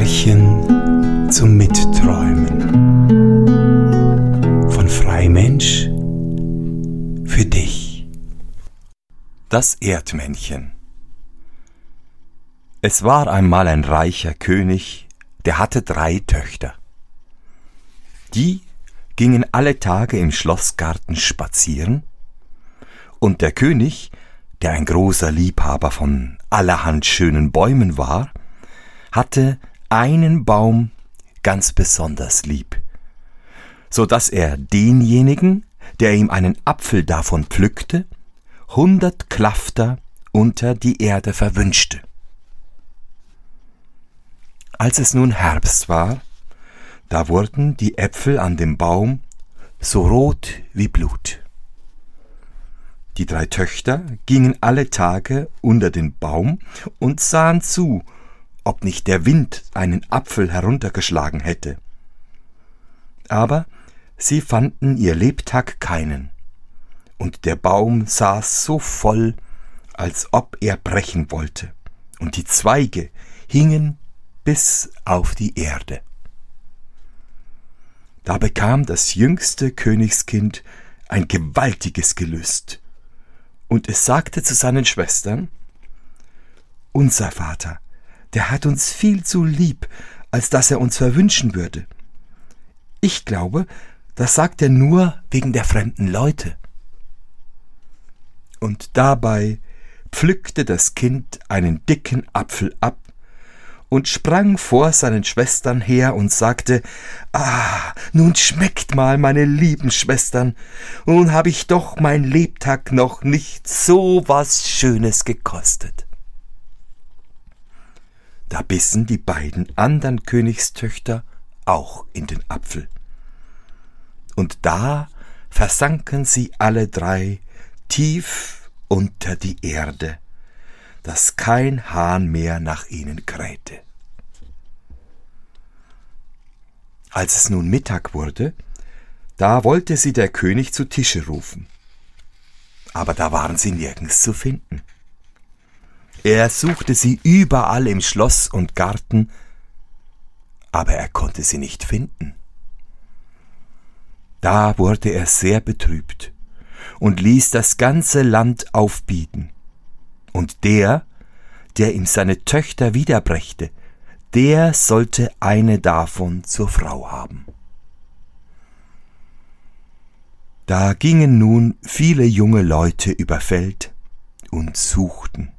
Märchen zum Mitträumen von Freimensch für dich. Das Erdmännchen Es war einmal ein reicher König, der hatte drei Töchter. Die gingen alle Tage im Schlossgarten spazieren, und der König, der ein großer Liebhaber von allerhand schönen Bäumen war, hatte einen Baum ganz besonders lieb, so dass er denjenigen, der ihm einen Apfel davon pflückte, hundert Klafter unter die Erde verwünschte. Als es nun Herbst war, da wurden die Äpfel an dem Baum so rot wie Blut. Die drei Töchter gingen alle Tage unter den Baum und sahen zu, ob nicht der Wind einen Apfel heruntergeschlagen hätte. Aber sie fanden ihr Lebtag keinen, und der Baum saß so voll, als ob er brechen wollte, und die Zweige hingen bis auf die Erde. Da bekam das jüngste Königskind ein gewaltiges Gelüst, und es sagte zu seinen Schwestern Unser Vater, der hat uns viel zu lieb, als dass er uns verwünschen würde. Ich glaube, das sagt er nur wegen der fremden Leute. Und dabei pflückte das Kind einen dicken Apfel ab und sprang vor seinen Schwestern her und sagte Ah, nun schmeckt mal, meine lieben Schwestern, nun hab ich doch mein Lebtag noch nicht so was Schönes gekostet. Da bissen die beiden andern Königstöchter auch in den Apfel. Und da versanken sie alle drei tief unter die Erde, dass kein Hahn mehr nach ihnen krähte. Als es nun Mittag wurde, da wollte sie der König zu Tische rufen. Aber da waren sie nirgends zu finden. Er suchte sie überall im Schloss und Garten, aber er konnte sie nicht finden. Da wurde er sehr betrübt und ließ das ganze Land aufbieten. Und der, der ihm seine Töchter wiederbrächte, der sollte eine davon zur Frau haben. Da gingen nun viele junge Leute über Feld und suchten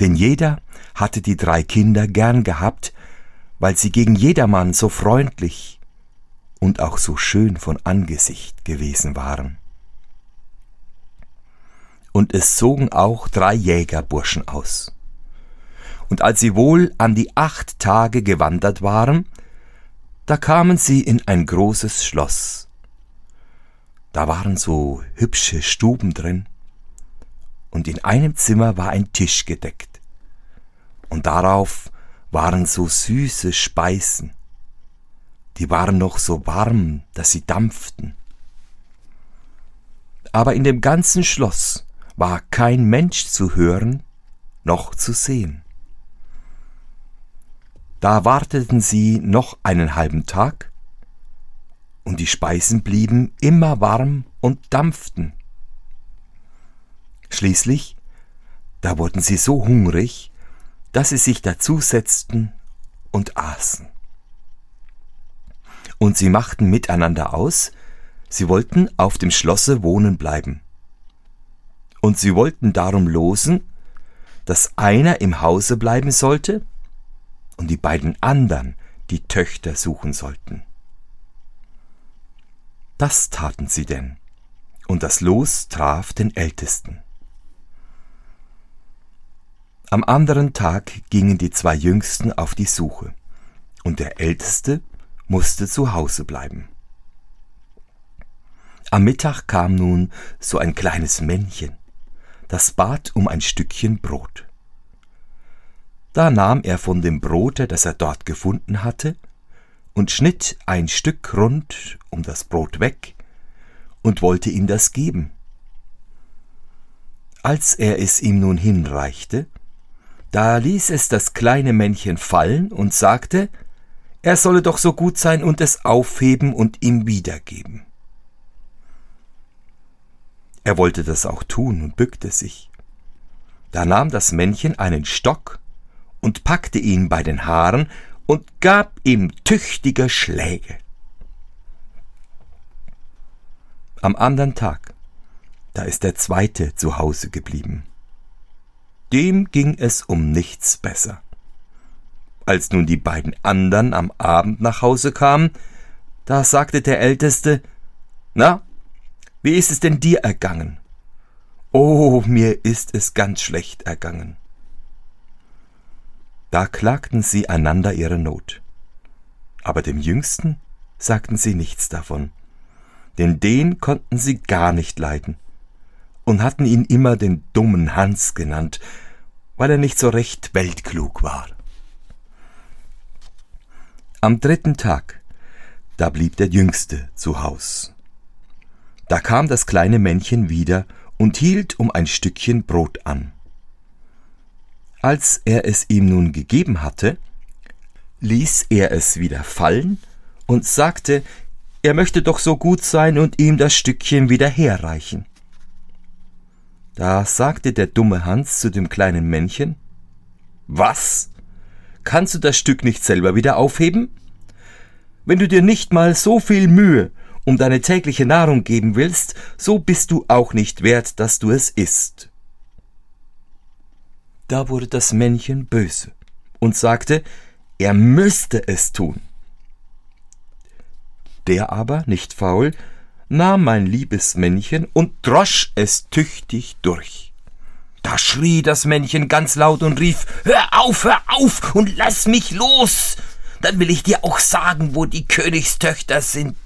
denn jeder hatte die drei Kinder gern gehabt, weil sie gegen jedermann so freundlich und auch so schön von Angesicht gewesen waren. Und es zogen auch drei Jägerburschen aus. Und als sie wohl an die acht Tage gewandert waren, da kamen sie in ein großes Schloss. Da waren so hübsche Stuben drin, und in einem Zimmer war ein Tisch gedeckt und darauf waren so süße Speisen. Die waren noch so warm, dass sie dampften. Aber in dem ganzen Schloss war kein Mensch zu hören noch zu sehen. Da warteten sie noch einen halben Tag, und die Speisen blieben immer warm und dampften. Schließlich, da wurden sie so hungrig, dass sie sich dazusetzten und aßen. Und sie machten miteinander aus, sie wollten auf dem Schlosse wohnen bleiben. Und sie wollten darum losen, dass einer im Hause bleiben sollte und die beiden anderen die Töchter suchen sollten. Das taten sie denn, und das Los traf den Ältesten. Am anderen Tag gingen die zwei Jüngsten auf die Suche, und der Älteste musste zu Hause bleiben. Am Mittag kam nun so ein kleines Männchen, das bat um ein Stückchen Brot. Da nahm er von dem Brote, das er dort gefunden hatte, und schnitt ein Stück rund um das Brot weg und wollte ihm das geben. Als er es ihm nun hinreichte, Da ließ es das kleine Männchen fallen und sagte, er solle doch so gut sein und es aufheben und ihm wiedergeben. Er wollte das auch tun und bückte sich. Da nahm das Männchen einen Stock und packte ihn bei den Haaren und gab ihm tüchtige Schläge. Am andern Tag, da ist der zweite zu Hause geblieben. Dem ging es um nichts besser. Als nun die beiden andern am Abend nach Hause kamen, da sagte der Älteste, Na, wie ist es denn dir ergangen? Oh, mir ist es ganz schlecht ergangen. Da klagten sie einander ihre Not. Aber dem Jüngsten sagten sie nichts davon, denn den konnten sie gar nicht leiden und hatten ihn immer den dummen Hans genannt, weil er nicht so recht weltklug war. Am dritten Tag, da blieb der Jüngste zu Haus. Da kam das kleine Männchen wieder und hielt um ein Stückchen Brot an. Als er es ihm nun gegeben hatte, ließ er es wieder fallen und sagte, er möchte doch so gut sein und ihm das Stückchen wieder herreichen. Da sagte der dumme Hans zu dem kleinen Männchen, Was? Kannst du das Stück nicht selber wieder aufheben? Wenn du dir nicht mal so viel Mühe um deine tägliche Nahrung geben willst, so bist du auch nicht wert, dass du es isst. Da wurde das Männchen böse und sagte, er müsste es tun. Der aber, nicht faul, nahm mein liebes Männchen und drosch es tüchtig durch. Da schrie das Männchen ganz laut und rief Hör auf, hör auf und lass mich los. Dann will ich dir auch sagen, wo die Königstöchter sind.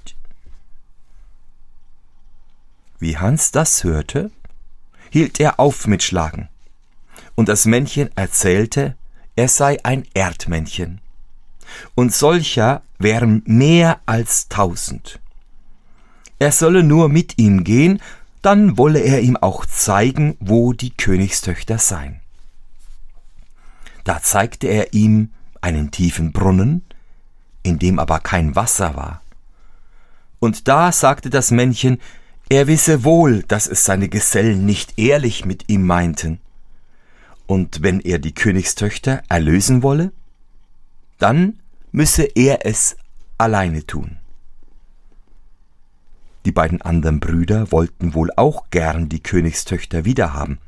Wie Hans das hörte, hielt er auf mit Schlagen und das Männchen erzählte, er sei ein Erdmännchen. Und solcher wären mehr als tausend. Er solle nur mit ihm gehen, dann wolle er ihm auch zeigen, wo die Königstöchter seien. Da zeigte er ihm einen tiefen Brunnen, in dem aber kein Wasser war. Und da sagte das Männchen, er wisse wohl, dass es seine Gesellen nicht ehrlich mit ihm meinten, und wenn er die Königstöchter erlösen wolle, dann müsse er es alleine tun. Die beiden anderen Brüder wollten wohl auch gern die Königstöchter wiederhaben,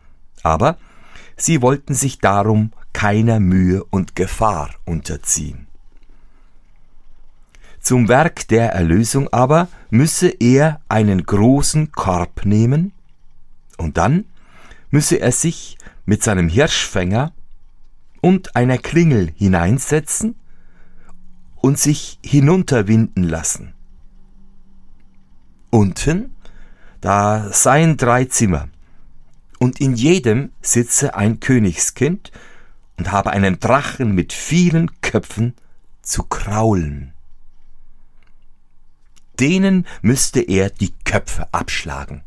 aber sie wollten sich darum keiner Mühe und Gefahr unterziehen. Zum Werk der Erlösung aber müsse er einen großen Korb nehmen, und dann müsse er sich mit seinem Hirschfänger und einer Klingel hineinsetzen und sich hinunterwinden lassen. Unten, da seien drei Zimmer, und in jedem sitze ein Königskind und habe einen Drachen mit vielen Köpfen zu kraulen. Denen müsste er die Köpfe abschlagen.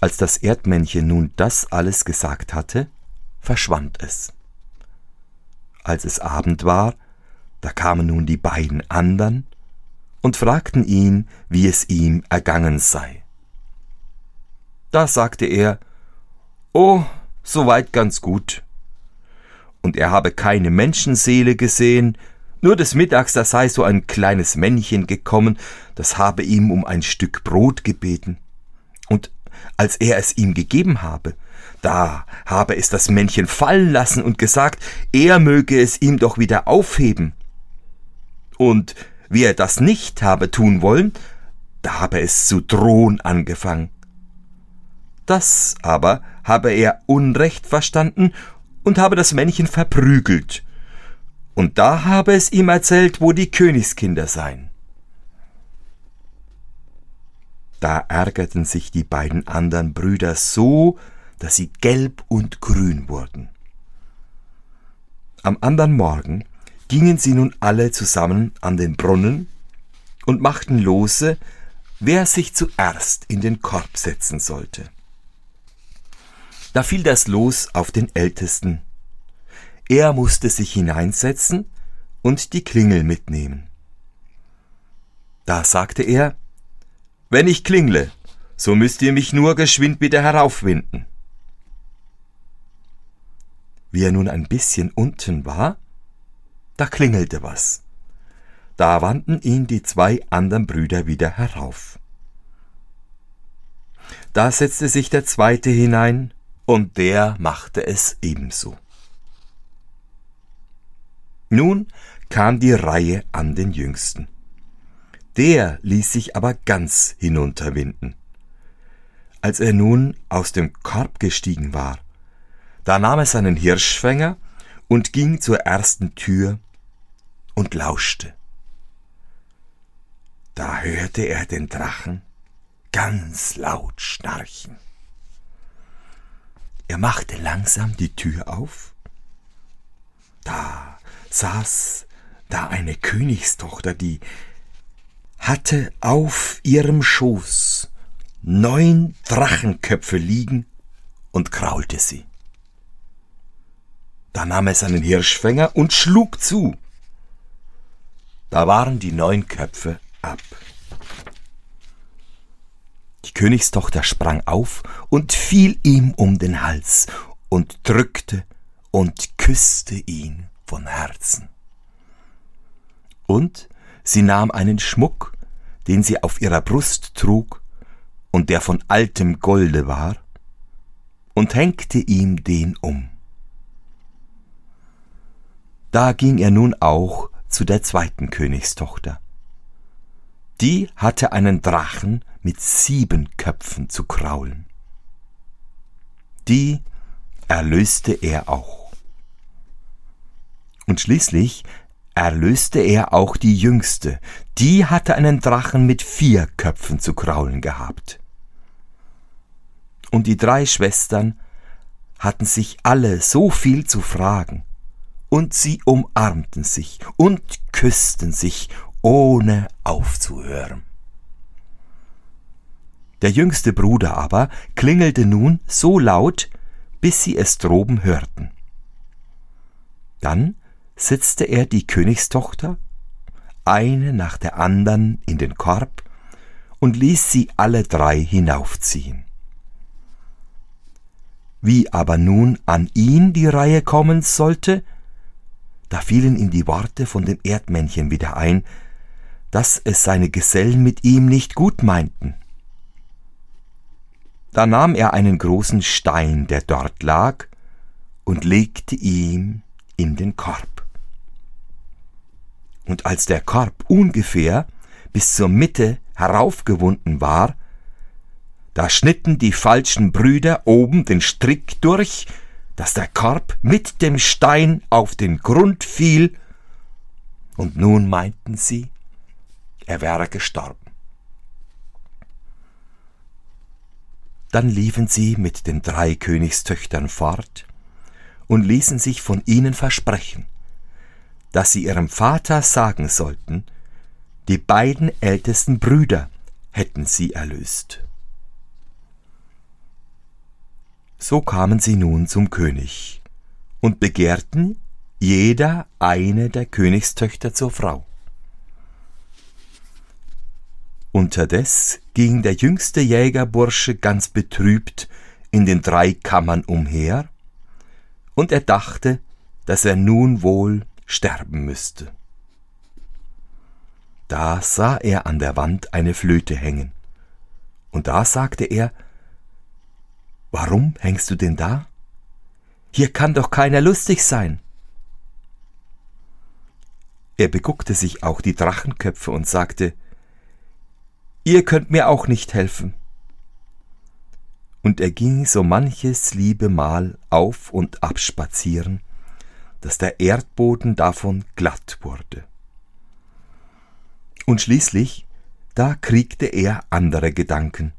Als das Erdmännchen nun das alles gesagt hatte, verschwand es. Als es Abend war, da kamen nun die beiden andern und fragten ihn, wie es ihm ergangen sei. Da sagte er, Oh, soweit ganz gut. Und er habe keine Menschenseele gesehen, nur des Mittags da sei so ein kleines Männchen gekommen, das habe ihm um ein Stück Brot gebeten. Und als er es ihm gegeben habe. Da habe es das Männchen fallen lassen und gesagt, er möge es ihm doch wieder aufheben. Und wie er das nicht habe tun wollen, da habe es zu drohen angefangen. Das aber habe er Unrecht verstanden und habe das Männchen verprügelt. Und da habe es ihm erzählt, wo die Königskinder seien. Da ärgerten sich die beiden anderen Brüder so, dass sie gelb und grün wurden. Am andern Morgen gingen sie nun alle zusammen an den Brunnen und machten lose, wer sich zuerst in den Korb setzen sollte. Da fiel das Los auf den Ältesten. Er musste sich hineinsetzen und die Klingel mitnehmen. Da sagte er, wenn ich klingle, so müsst ihr mich nur geschwind wieder heraufwinden. Wie er nun ein bisschen unten war, da klingelte was. Da wandten ihn die zwei anderen Brüder wieder herauf. Da setzte sich der zweite hinein, und der machte es ebenso. Nun kam die Reihe an den Jüngsten. Der ließ sich aber ganz hinunterwinden. Als er nun aus dem Korb gestiegen war, da nahm er seinen Hirschfänger und ging zur ersten Tür und lauschte. Da hörte er den Drachen ganz laut schnarchen. Er machte langsam die Tür auf. Da saß da eine Königstochter, die hatte auf ihrem Schoß neun Drachenköpfe liegen und kraulte sie. Da nahm er seinen Hirschfänger und schlug zu. Da waren die neun Köpfe ab. Die Königstochter sprang auf und fiel ihm um den Hals und drückte und küsste ihn von Herzen. Und sie nahm einen Schmuck, den sie auf ihrer Brust trug und der von altem Golde war, und hängte ihm den um. Da ging er nun auch zu der zweiten Königstochter. Die hatte einen Drachen mit sieben Köpfen zu kraulen. Die erlöste er auch. Und schließlich erlöste er auch die jüngste, die hatte einen Drachen mit vier Köpfen zu kraulen gehabt. Und die drei Schwestern hatten sich alle so viel zu fragen, und sie umarmten sich und küssten sich, ohne aufzuhören. Der jüngste Bruder aber klingelte nun so laut, bis sie es droben hörten. Dann setzte er die Königstochter, eine nach der andern, in den Korb und ließ sie alle drei hinaufziehen. Wie aber nun an ihn die Reihe kommen sollte, da fielen ihm die Worte von dem Erdmännchen wieder ein, dass es seine Gesellen mit ihm nicht gut meinten. Da nahm er einen großen Stein, der dort lag, und legte ihm in den Korb. Und als der Korb ungefähr bis zur Mitte heraufgewunden war, da schnitten die falschen Brüder oben den Strick durch dass der Korb mit dem Stein auf den Grund fiel, und nun meinten sie, er wäre gestorben. Dann liefen sie mit den drei Königstöchtern fort und ließen sich von ihnen versprechen, dass sie ihrem Vater sagen sollten, die beiden ältesten Brüder hätten sie erlöst. So kamen sie nun zum König und begehrten jeder eine der Königstöchter zur Frau. Unterdes ging der jüngste Jägerbursche ganz betrübt in den drei Kammern umher, und er dachte, dass er nun wohl sterben müsste. Da sah er an der Wand eine Flöte hängen, und da sagte er, Warum hängst du denn da? Hier kann doch keiner lustig sein. Er beguckte sich auch die Drachenköpfe und sagte, Ihr könnt mir auch nicht helfen. Und er ging so manches liebe Mal auf und ab spazieren, dass der Erdboden davon glatt wurde. Und schließlich, da kriegte er andere Gedanken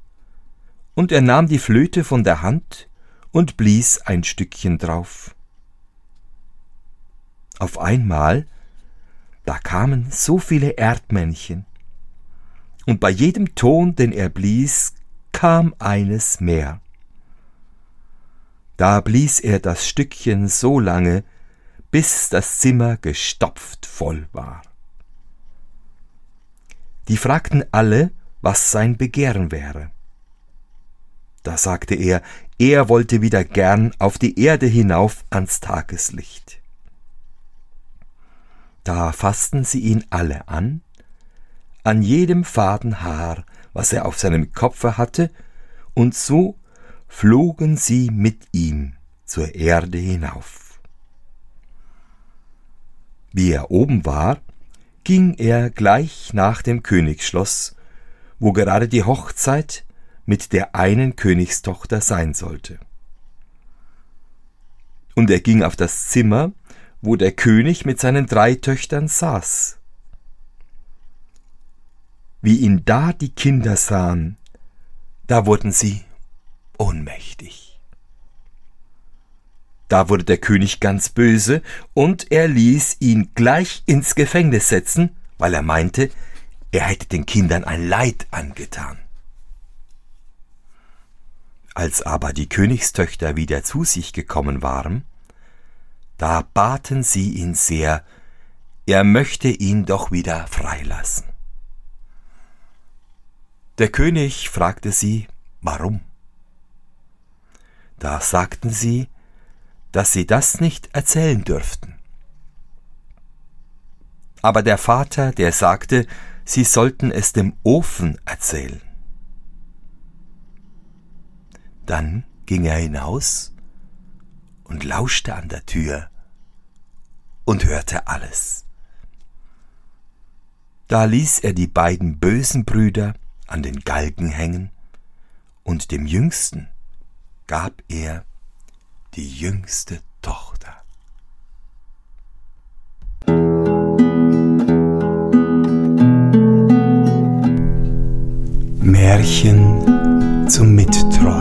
und er nahm die Flöte von der Hand und blies ein Stückchen drauf. Auf einmal, da kamen so viele Erdmännchen, und bei jedem Ton, den er blies, kam eines mehr. Da blies er das Stückchen so lange, bis das Zimmer gestopft voll war. Die fragten alle, was sein Begehren wäre. Da sagte er, er wollte wieder gern auf die Erde hinauf ans Tageslicht. Da fassten sie ihn alle an, an jedem faden Haar, was er auf seinem Kopfe hatte, und so flogen sie mit ihm zur Erde hinauf. Wie er oben war, ging er gleich nach dem Königsschloss, wo gerade die Hochzeit mit der einen Königstochter sein sollte. Und er ging auf das Zimmer, wo der König mit seinen drei Töchtern saß. Wie ihn da die Kinder sahen, da wurden sie ohnmächtig. Da wurde der König ganz böse, und er ließ ihn gleich ins Gefängnis setzen, weil er meinte, er hätte den Kindern ein Leid angetan. Als aber die Königstöchter wieder zu sich gekommen waren, da baten sie ihn sehr, er möchte ihn doch wieder freilassen. Der König fragte sie, warum? Da sagten sie, dass sie das nicht erzählen dürften. Aber der Vater, der sagte, sie sollten es dem Ofen erzählen. Dann ging er hinaus und lauschte an der Tür und hörte alles. Da ließ er die beiden bösen Brüder an den Galgen hängen, und dem Jüngsten gab er die jüngste Tochter. Märchen zum Mittag.